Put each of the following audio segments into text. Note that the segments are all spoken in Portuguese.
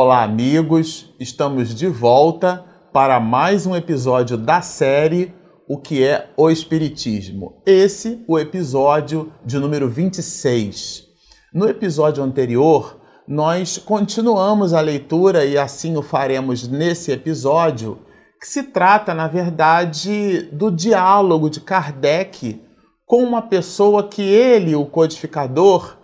Olá, amigos! Estamos de volta para mais um episódio da série O que é o Espiritismo. Esse, o episódio de número 26. No episódio anterior, nós continuamos a leitura e assim o faremos nesse episódio, que se trata, na verdade, do diálogo de Kardec com uma pessoa que ele, o codificador,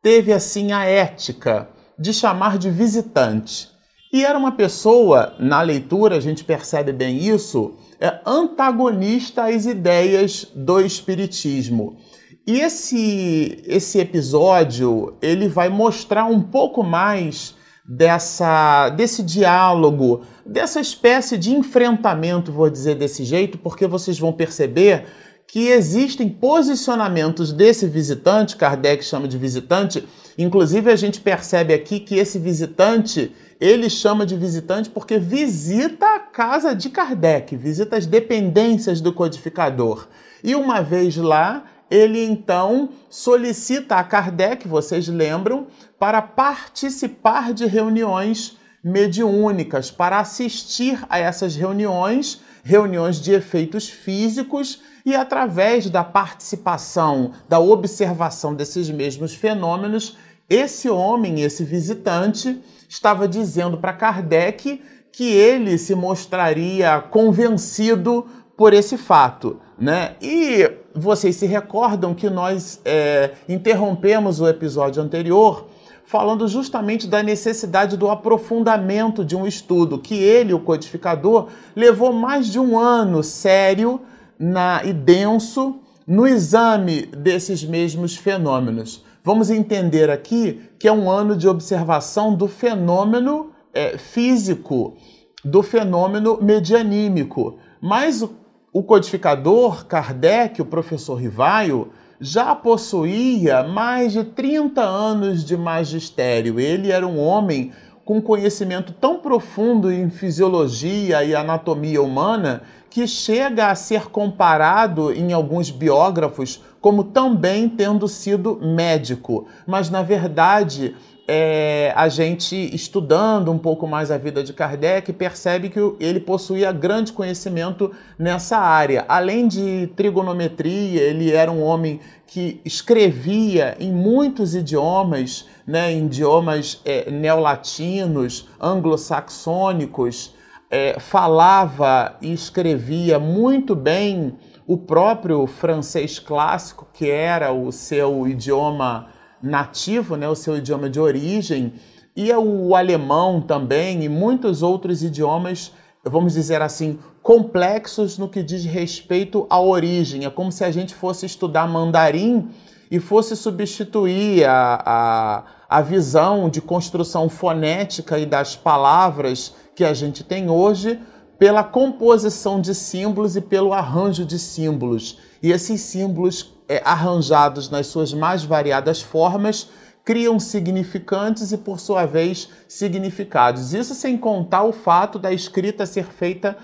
teve assim a ética de chamar de visitante. E era uma pessoa, na leitura a gente percebe bem isso, é antagonista às ideias do espiritismo. E esse esse episódio, ele vai mostrar um pouco mais dessa desse diálogo, dessa espécie de enfrentamento, vou dizer desse jeito, porque vocês vão perceber que existem posicionamentos desse visitante, Kardec chama de visitante, inclusive a gente percebe aqui que esse visitante, ele chama de visitante porque visita a casa de Kardec, visita as dependências do codificador. E uma vez lá, ele então solicita a Kardec, vocês lembram, para participar de reuniões mediúnicas, para assistir a essas reuniões, reuniões de efeitos físicos e através da participação, da observação desses mesmos fenômenos, esse homem, esse visitante, estava dizendo para Kardec que ele se mostraria convencido por esse fato, né? E vocês se recordam que nós é, interrompemos o episódio anterior falando justamente da necessidade do aprofundamento de um estudo que ele, o codificador, levou mais de um ano sério na, e denso no exame desses mesmos fenômenos. Vamos entender aqui que é um ano de observação do fenômeno é, físico, do fenômeno medianímico. Mas o, o codificador Kardec, o professor Rivaio, já possuía mais de 30 anos de magistério. Ele era um homem com conhecimento tão profundo em fisiologia e anatomia humana que chega a ser comparado em alguns biógrafos como também tendo sido médico. Mas, na verdade, é, a gente estudando um pouco mais a vida de Kardec percebe que ele possuía grande conhecimento nessa área. Além de trigonometria, ele era um homem que escrevia em muitos idiomas, né, em idiomas é, neolatinos, anglo-saxônicos, é, falava e escrevia muito bem o próprio francês clássico, que era o seu idioma nativo, né, o seu idioma de origem, e o alemão também, e muitos outros idiomas, vamos dizer assim, complexos no que diz respeito à origem. É como se a gente fosse estudar mandarim e fosse substituir a, a, a visão de construção fonética e das palavras que a gente tem hoje pela composição de símbolos e pelo arranjo de símbolos. E esses símbolos é, arranjados nas suas mais variadas formas, criam significantes e, por sua vez, significados. Isso sem contar o fato da escrita ser feita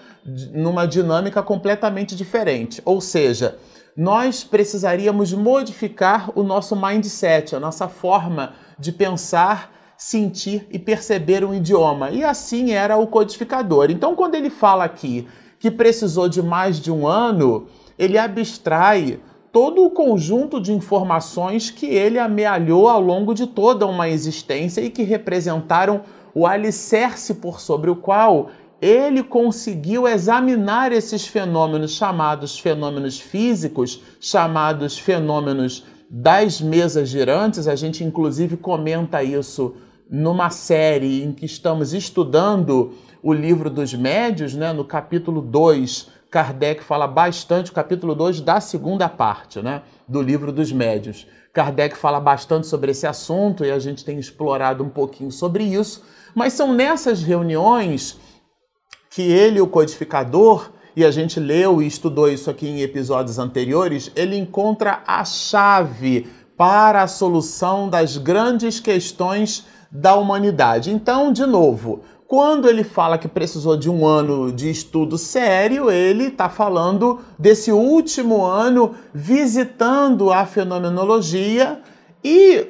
numa dinâmica completamente diferente. Ou seja, nós precisaríamos modificar o nosso mindset, a nossa forma de pensar, sentir e perceber um idioma. E assim era o codificador. Então, quando ele fala aqui que precisou de mais de um ano, ele abstrai todo o conjunto de informações que ele amealhou ao longo de toda uma existência e que representaram o alicerce por sobre o qual ele conseguiu examinar esses fenômenos chamados fenômenos físicos, chamados fenômenos das mesas girantes. A gente, inclusive, comenta isso numa série em que estamos estudando o livro dos médios, né, no capítulo 2 Kardec fala bastante, o capítulo 2 da segunda parte né, do livro dos médios. Kardec fala bastante sobre esse assunto e a gente tem explorado um pouquinho sobre isso, mas são nessas reuniões que ele, o codificador, e a gente leu e estudou isso aqui em episódios anteriores, ele encontra a chave para a solução das grandes questões da humanidade. Então, de novo, quando ele fala que precisou de um ano de estudo sério, ele está falando desse último ano visitando a fenomenologia e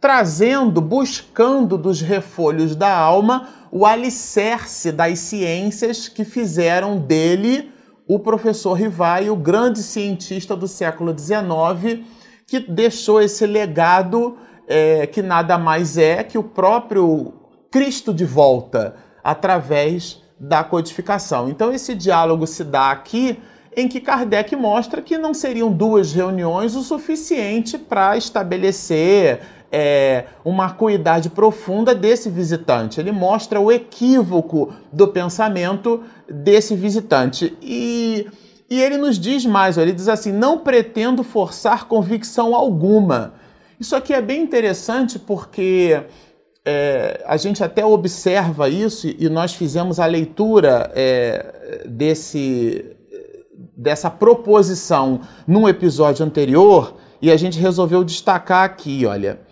trazendo, buscando dos refolhos da alma o alicerce das ciências que fizeram dele o professor Rivai, o grande cientista do século XIX, que deixou esse legado é, que nada mais é que o próprio Cristo de volta através da codificação. Então, esse diálogo se dá aqui em que Kardec mostra que não seriam duas reuniões o suficiente para estabelecer é, uma acuidade profunda desse visitante. Ele mostra o equívoco do pensamento desse visitante. E, e ele nos diz mais: ele diz assim: não pretendo forçar convicção alguma. Isso aqui é bem interessante porque é, a gente até observa isso e nós fizemos a leitura é, desse, dessa proposição num episódio anterior e a gente resolveu destacar aqui, olha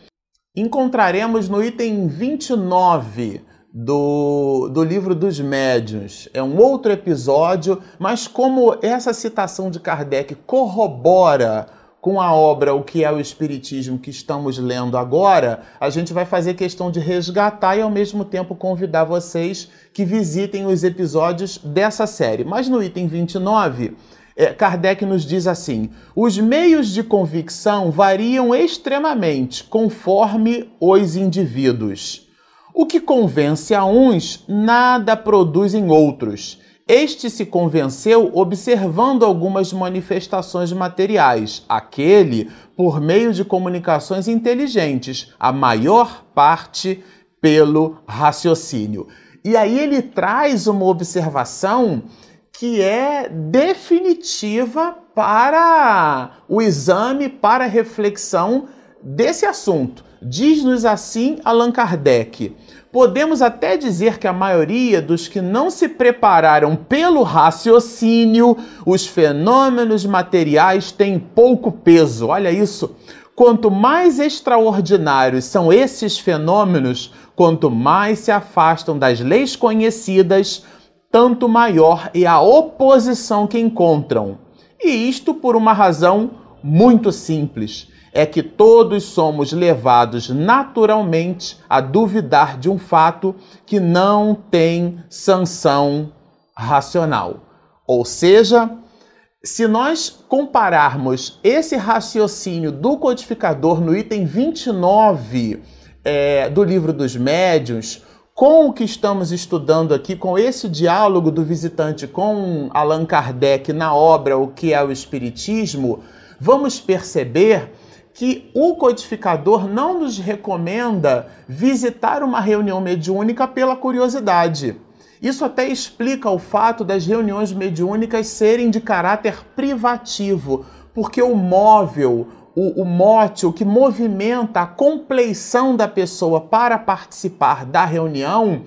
encontraremos no item 29 do, do livro dos médiuns. É um outro episódio, mas como essa citação de Kardec corrobora com a obra O que é o Espiritismo que estamos lendo agora, a gente vai fazer questão de resgatar e ao mesmo tempo convidar vocês que visitem os episódios dessa série. Mas no item 29, é, Kardec nos diz assim: os meios de convicção variam extremamente conforme os indivíduos. O que convence a uns, nada produz em outros. Este se convenceu observando algumas manifestações materiais, aquele por meio de comunicações inteligentes, a maior parte pelo raciocínio. E aí ele traz uma observação que é definitiva para o exame, para a reflexão desse assunto. Diz-nos assim Allan Kardec. Podemos até dizer que a maioria dos que não se prepararam pelo raciocínio, os fenômenos materiais têm pouco peso. Olha isso. Quanto mais extraordinários são esses fenômenos, quanto mais se afastam das leis conhecidas, tanto maior é a oposição que encontram. E isto por uma razão muito simples: é que todos somos levados naturalmente a duvidar de um fato que não tem sanção racional. Ou seja, se nós compararmos esse raciocínio do codificador no item 29 é, do livro dos médiuns com o que estamos estudando aqui, com esse diálogo do visitante com Allan Kardec na obra O que é o Espiritismo, vamos perceber que o codificador não nos recomenda visitar uma reunião mediúnica pela curiosidade. Isso até explica o fato das reuniões mediúnicas serem de caráter privativo, porque o móvel, o, o mote, o que movimenta a compleição da pessoa para participar da reunião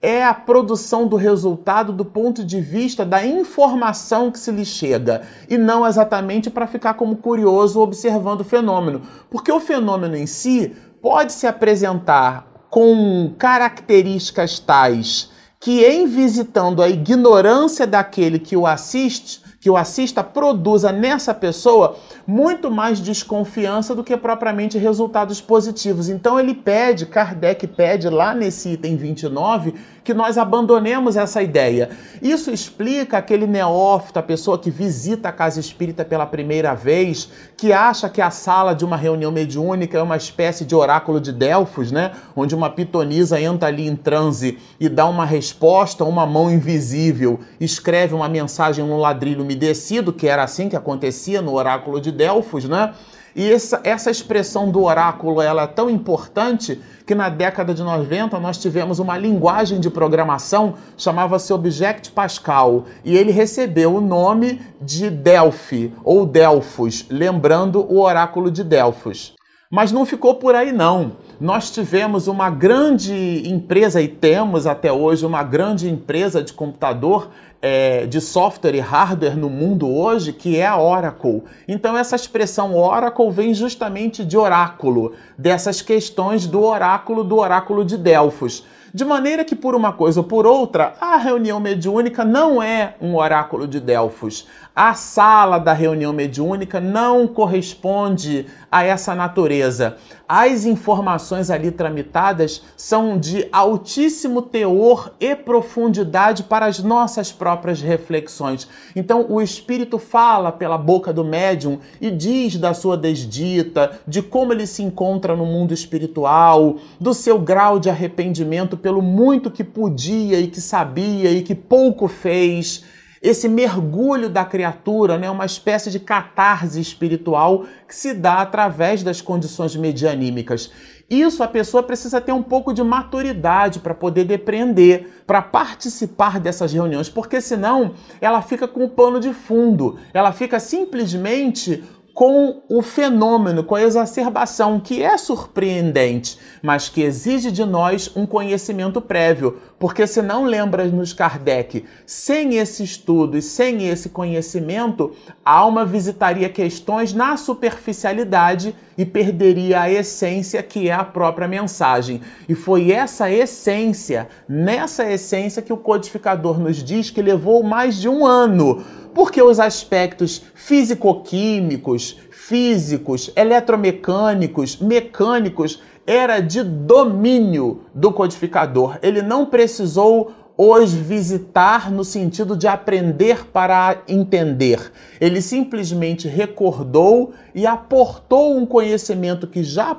é a produção do resultado do ponto de vista da informação que se lhe chega e não exatamente para ficar como curioso observando o fenômeno, porque o fenômeno em si pode se apresentar com características tais que, em visitando a ignorância daquele que o assiste, que o assista produza nessa pessoa muito mais desconfiança do que propriamente resultados positivos. Então ele pede, Kardec pede lá nesse item 29 que nós abandonemos essa ideia. Isso explica aquele neófito, a pessoa que visita a casa espírita pela primeira vez, que acha que a sala de uma reunião mediúnica é uma espécie de oráculo de Delfos, né? Onde uma pitonisa entra ali em transe e dá uma resposta, uma mão invisível escreve uma mensagem no ladrilho umedecido, que era assim que acontecia no oráculo de Delfos, né? E essa, essa expressão do oráculo ela é tão importante que na década de 90 nós tivemos uma linguagem de programação chamava-se Object Pascal e ele recebeu o nome de Delphi ou Delfos, lembrando o oráculo de Delfos. Mas não ficou por aí não. Nós tivemos uma grande empresa e temos até hoje uma grande empresa de computador é, de software e hardware no mundo hoje, que é a Oracle. Então, essa expressão Oracle vem justamente de oráculo, dessas questões do oráculo, do oráculo de Delfos. De maneira que, por uma coisa ou por outra, a reunião mediúnica não é um oráculo de Delfos. A sala da reunião mediúnica não corresponde a essa natureza. as informações ali tramitadas são de altíssimo teor e profundidade para as nossas próprias reflexões. Então, o espírito fala pela boca do médium e diz da sua desdita, de como ele se encontra no mundo espiritual, do seu grau de arrependimento pelo muito que podia e que sabia e que pouco fez esse mergulho da criatura, né, uma espécie de catarse espiritual que se dá através das condições medianímicas. Isso a pessoa precisa ter um pouco de maturidade para poder depreender, para participar dessas reuniões, porque senão ela fica com o pano de fundo, ela fica simplesmente com o fenômeno, com a exacerbação, que é surpreendente, mas que exige de nós um conhecimento prévio. Porque se não lembra-nos Kardec, sem esse estudo e sem esse conhecimento, a alma visitaria questões na superficialidade e perderia a essência que é a própria mensagem. E foi essa essência, nessa essência que o codificador nos diz que levou mais de um ano porque os aspectos físico-químicos, físicos, eletromecânicos, mecânicos era de domínio do codificador. Ele não precisou os visitar no sentido de aprender para entender. Ele simplesmente recordou e aportou um conhecimento que já,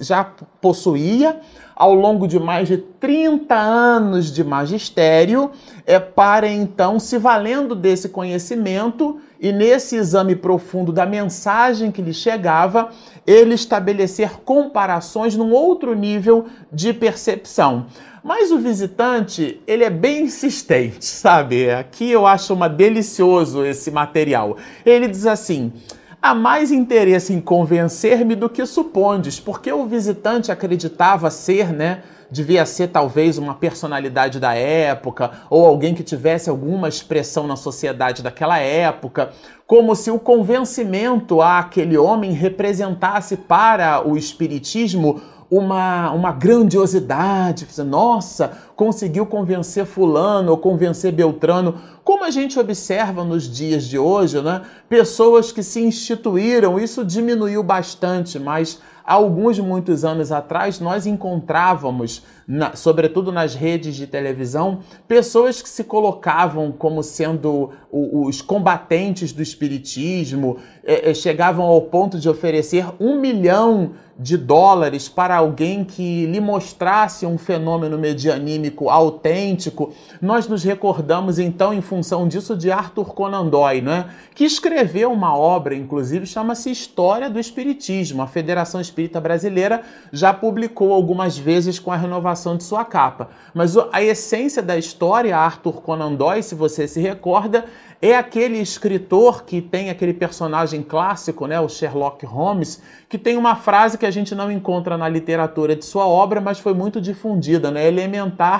já possuía ao longo de mais de 30 anos de magistério, é para então, se valendo desse conhecimento e nesse exame profundo da mensagem que lhe chegava, ele estabelecer comparações num outro nível de percepção. Mas o visitante, ele é bem insistente, sabe? Aqui eu acho uma delicioso esse material. Ele diz assim: há mais interesse em convencer-me do que supondes, porque o visitante acreditava ser, né? Devia ser talvez uma personalidade da época ou alguém que tivesse alguma expressão na sociedade daquela época, como se o convencimento àquele homem representasse para o espiritismo uma, uma grandiosidade, nossa, conseguiu convencer fulano ou convencer Beltrano, como a gente observa nos dias de hoje, né? Pessoas que se instituíram, isso diminuiu bastante, mas há alguns muitos anos atrás nós encontrávamos, na, sobretudo nas redes de televisão, pessoas que se colocavam como sendo os combatentes do espiritismo, é, é, chegavam ao ponto de oferecer um milhão de dólares para alguém que lhe mostrasse um fenômeno medianímico autêntico. Nós nos recordamos então, em função disso, de Arthur Conan Doyle, né? que escreveu uma obra, inclusive, chama-se História do Espiritismo. A Federação Espírita Brasileira já publicou algumas vezes com a renovação de sua capa. Mas a essência da história, Arthur Conan Doyle, se você se recorda, é aquele escritor que tem aquele personagem clássico, né, o Sherlock Holmes, que tem uma frase que a gente não encontra na literatura de sua obra, mas foi muito difundida, né, elementar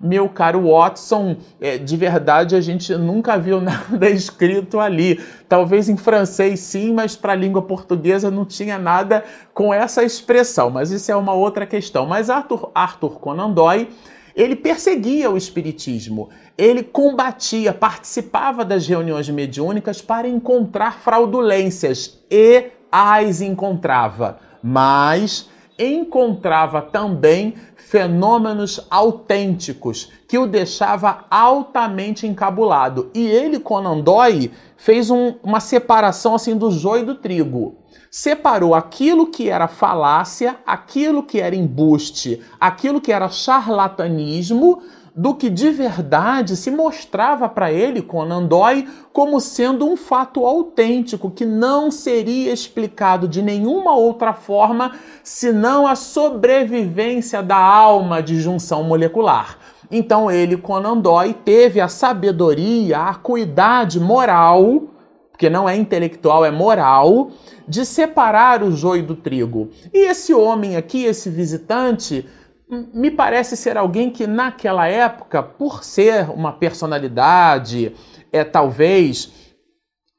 meu caro Watson, é, de verdade a gente nunca viu nada escrito ali. Talvez em francês sim, mas para a língua portuguesa não tinha nada com essa expressão. Mas isso é uma outra questão. Mas Arthur, Arthur Conan Doyle ele perseguia o espiritismo, ele combatia, participava das reuniões mediúnicas para encontrar fraudulências e as encontrava, mas encontrava também fenômenos autênticos que o deixava altamente encabulado. E ele, Conan Doyle, fez um, uma separação assim do joio do trigo separou aquilo que era falácia, aquilo que era embuste, aquilo que era charlatanismo, do que de verdade se mostrava para ele, Conan Doyle, como sendo um fato autêntico, que não seria explicado de nenhuma outra forma senão a sobrevivência da alma de junção molecular. Então ele, Conan Doyle, teve a sabedoria, a acuidade moral, porque não é intelectual, é moral, de separar o joio do trigo. E esse homem aqui, esse visitante, me parece ser alguém que naquela época, por ser uma personalidade, é talvez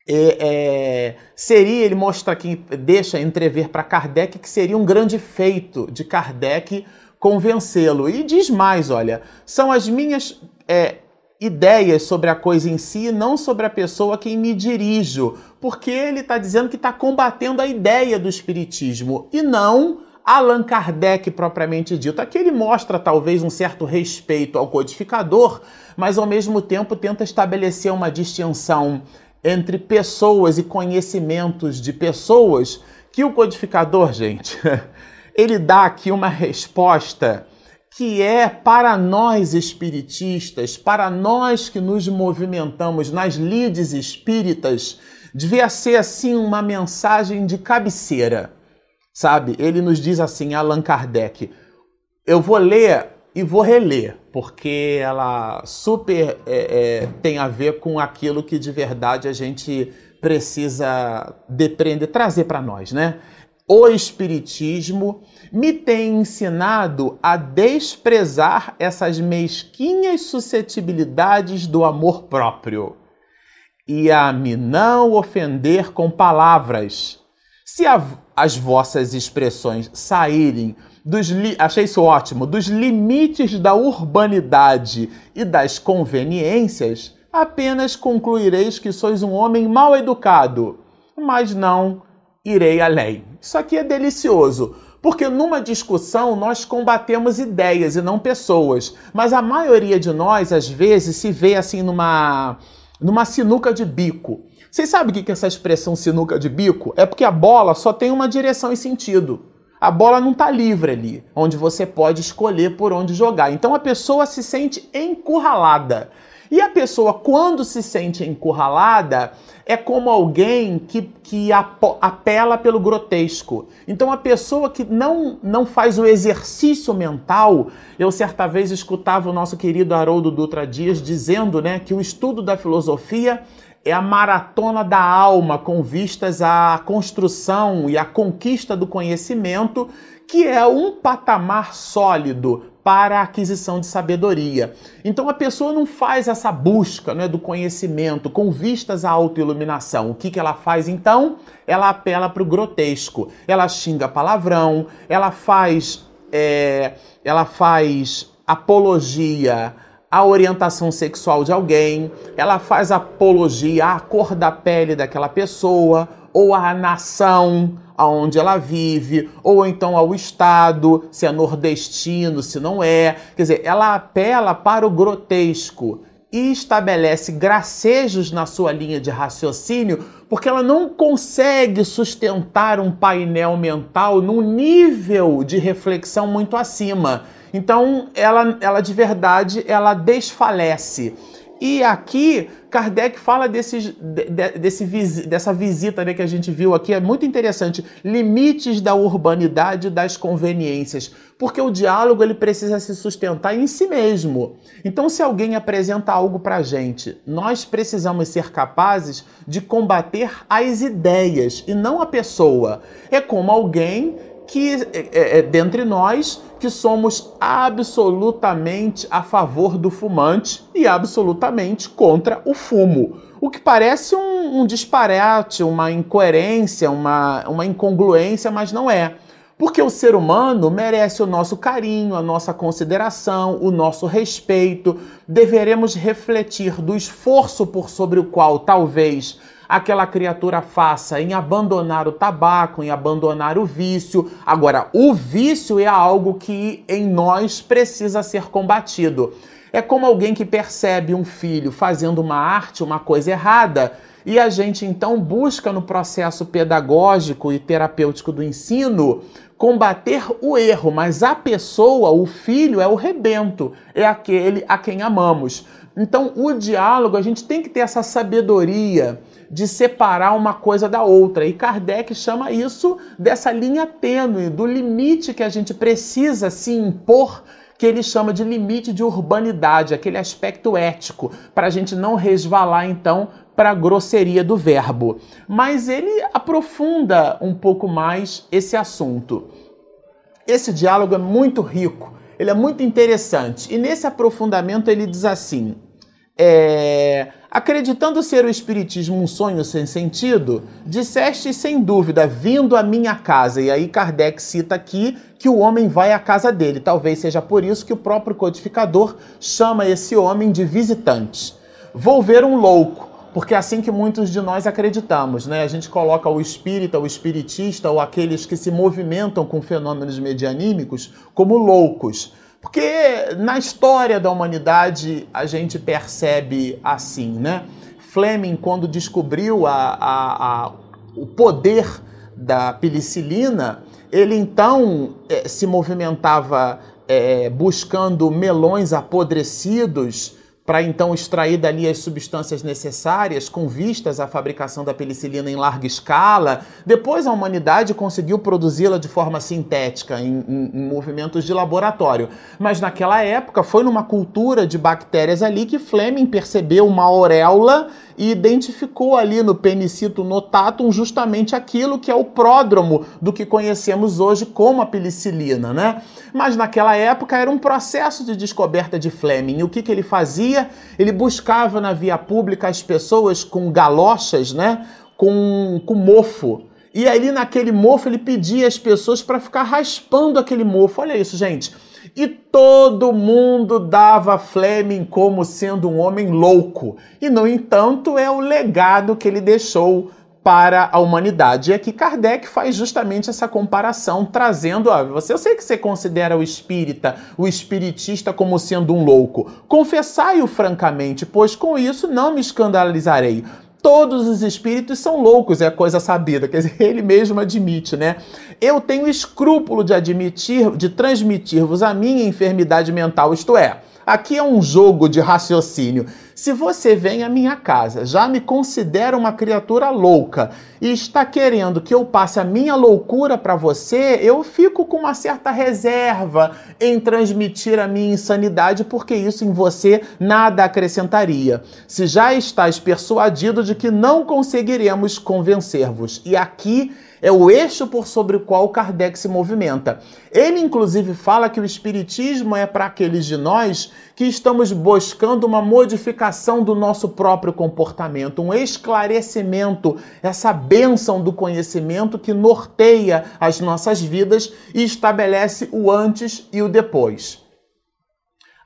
é, é, seria, ele mostra aqui, deixa entrever para Kardec que seria um grande feito de Kardec convencê-lo. E diz mais: olha, são as minhas é, ideias sobre a coisa em si, não sobre a pessoa a quem me dirijo, porque ele está dizendo que está combatendo a ideia do espiritismo e não Allan Kardec propriamente dito. Aqui ele mostra talvez um certo respeito ao codificador, mas ao mesmo tempo tenta estabelecer uma distinção entre pessoas e conhecimentos de pessoas que o codificador, gente, ele dá aqui uma resposta que é para nós espiritistas, para nós que nos movimentamos nas lides espíritas, devia ser assim uma mensagem de cabeceira, sabe? Ele nos diz assim, Allan Kardec, eu vou ler e vou reler, porque ela super é, é, tem a ver com aquilo que de verdade a gente precisa depreender, trazer para nós, né? O Espiritismo me tem ensinado a desprezar essas mesquinhas suscetibilidades do amor próprio e a me não ofender com palavras. Se a, as vossas expressões saírem dos achei isso ótimo, dos limites da urbanidade e das conveniências, apenas concluireis que sois um homem mal educado, mas não irei além. Isso aqui é delicioso, porque numa discussão nós combatemos ideias e não pessoas, mas a maioria de nós às vezes se vê assim numa numa sinuca de bico. Vocês sabem o que é essa expressão sinuca de bico? É porque a bola só tem uma direção e sentido. A bola não está livre ali, onde você pode escolher por onde jogar. Então a pessoa se sente encurralada. E a pessoa, quando se sente encurralada, é como alguém que, que apela pelo grotesco. Então, a pessoa que não, não faz o exercício mental, eu certa vez escutava o nosso querido Haroldo Dutra Dias dizendo né, que o estudo da filosofia é a maratona da alma com vistas à construção e à conquista do conhecimento, que é um patamar sólido para a aquisição de sabedoria. Então a pessoa não faz essa busca né, do conhecimento com vistas à autoiluminação. O que, que ela faz então? Ela apela para o grotesco. Ela xinga palavrão, ela faz, é, ela faz apologia à orientação sexual de alguém, ela faz apologia à cor da pele daquela pessoa ou à nação aonde ela vive, ou então ao Estado, se é nordestino, se não é. Quer dizer, ela apela para o grotesco e estabelece gracejos na sua linha de raciocínio, porque ela não consegue sustentar um painel mental num nível de reflexão muito acima. Então, ela, ela de verdade, ela desfalece. E aqui Kardec fala desse, dessa visita né, que a gente viu aqui, é muito interessante. Limites da urbanidade e das conveniências. Porque o diálogo ele precisa se sustentar em si mesmo. Então, se alguém apresenta algo para a gente, nós precisamos ser capazes de combater as ideias e não a pessoa. É como alguém que é, é, dentre nós que somos absolutamente a favor do fumante e absolutamente contra o fumo. O que parece um, um disparate, uma incoerência, uma, uma incongruência, mas não é. Porque o ser humano merece o nosso carinho, a nossa consideração, o nosso respeito. Deveremos refletir do esforço por sobre o qual talvez aquela criatura faça em abandonar o tabaco, em abandonar o vício. Agora, o vício é algo que em nós precisa ser combatido. É como alguém que percebe um filho fazendo uma arte, uma coisa errada, e a gente então busca no processo pedagógico e terapêutico do ensino combater o erro, mas a pessoa, o filho, é o rebento, é aquele a quem amamos. Então, o diálogo, a gente tem que ter essa sabedoria de separar uma coisa da outra. E Kardec chama isso dessa linha tênue, do limite que a gente precisa se impor que ele chama de limite de urbanidade, aquele aspecto ético, para a gente não resvalar então para a grosseria do verbo. Mas ele aprofunda um pouco mais esse assunto. Esse diálogo é muito rico, ele é muito interessante. E nesse aprofundamento ele diz assim: é, acreditando ser o Espiritismo um sonho sem sentido, disseste sem dúvida, vindo à minha casa. E aí Kardec cita aqui que o homem vai à casa dele. Talvez seja por isso que o próprio codificador chama esse homem de visitante. Vou ver um louco. porque é assim que muitos de nós acreditamos, né? A gente coloca o espírita, o espiritista ou aqueles que se movimentam com fenômenos medianímicos como loucos. Porque na história da humanidade a gente percebe assim, né? Fleming, quando descobriu a, a, a, o poder da penicilina, ele então é, se movimentava é, buscando melões apodrecidos para então extrair dali as substâncias necessárias com vistas à fabricação da penicilina em larga escala. Depois a humanidade conseguiu produzi-la de forma sintética em, em, em, movimentos de laboratório. Mas naquela época foi numa cultura de bactérias ali que Fleming percebeu uma auréola e identificou ali no penicito notatum justamente aquilo que é o pródromo do que conhecemos hoje como a penicilina, né? Mas naquela época era um processo de descoberta de Fleming. O que, que ele fazia? Ele buscava na via pública as pessoas com galochas, né? Com, com mofo. E ali naquele mofo ele pedia às pessoas para ficar raspando aquele mofo. Olha isso, gente. E todo mundo dava Fleming como sendo um homem louco. E, no entanto, é o legado que ele deixou para a humanidade. E aqui Kardec faz justamente essa comparação, trazendo, ó, você, eu sei que você considera o espírita, o espiritista como sendo um louco. Confessai-o francamente, pois com isso não me escandalizarei todos os espíritos são loucos, é coisa sabida, quer dizer, ele mesmo admite, né? Eu tenho escrúpulo de admitir, de transmitir-vos a minha enfermidade mental, isto é, Aqui é um jogo de raciocínio. Se você vem à minha casa, já me considera uma criatura louca e está querendo que eu passe a minha loucura para você, eu fico com uma certa reserva em transmitir a minha insanidade, porque isso em você nada acrescentaria. Se já estás persuadido de que não conseguiremos convencer-vos. E aqui é o eixo por sobre o qual Kardec se movimenta. Ele, inclusive, fala que o Espiritismo é para aqueles de nós que estamos buscando uma modificação do nosso próprio comportamento, um esclarecimento, essa bênção do conhecimento que norteia as nossas vidas e estabelece o antes e o depois.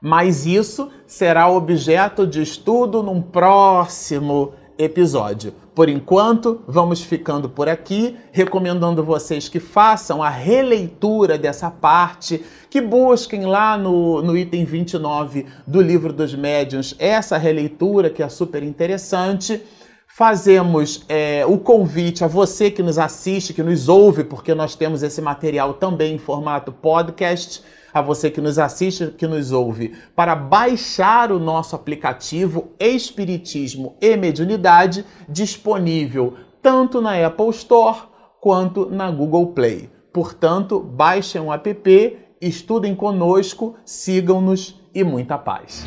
Mas isso será objeto de estudo num próximo episódio. Por enquanto, vamos ficando por aqui, recomendando vocês que façam a releitura dessa parte, que busquem lá no, no item 29 do Livro dos Médiuns essa releitura que é super interessante. Fazemos é, o convite a você que nos assiste, que nos ouve, porque nós temos esse material também em formato podcast a você que nos assiste, que nos ouve, para baixar o nosso aplicativo Espiritismo e Mediunidade, disponível tanto na Apple Store quanto na Google Play. Portanto, baixem o app, estudem conosco, sigam-nos e muita paz.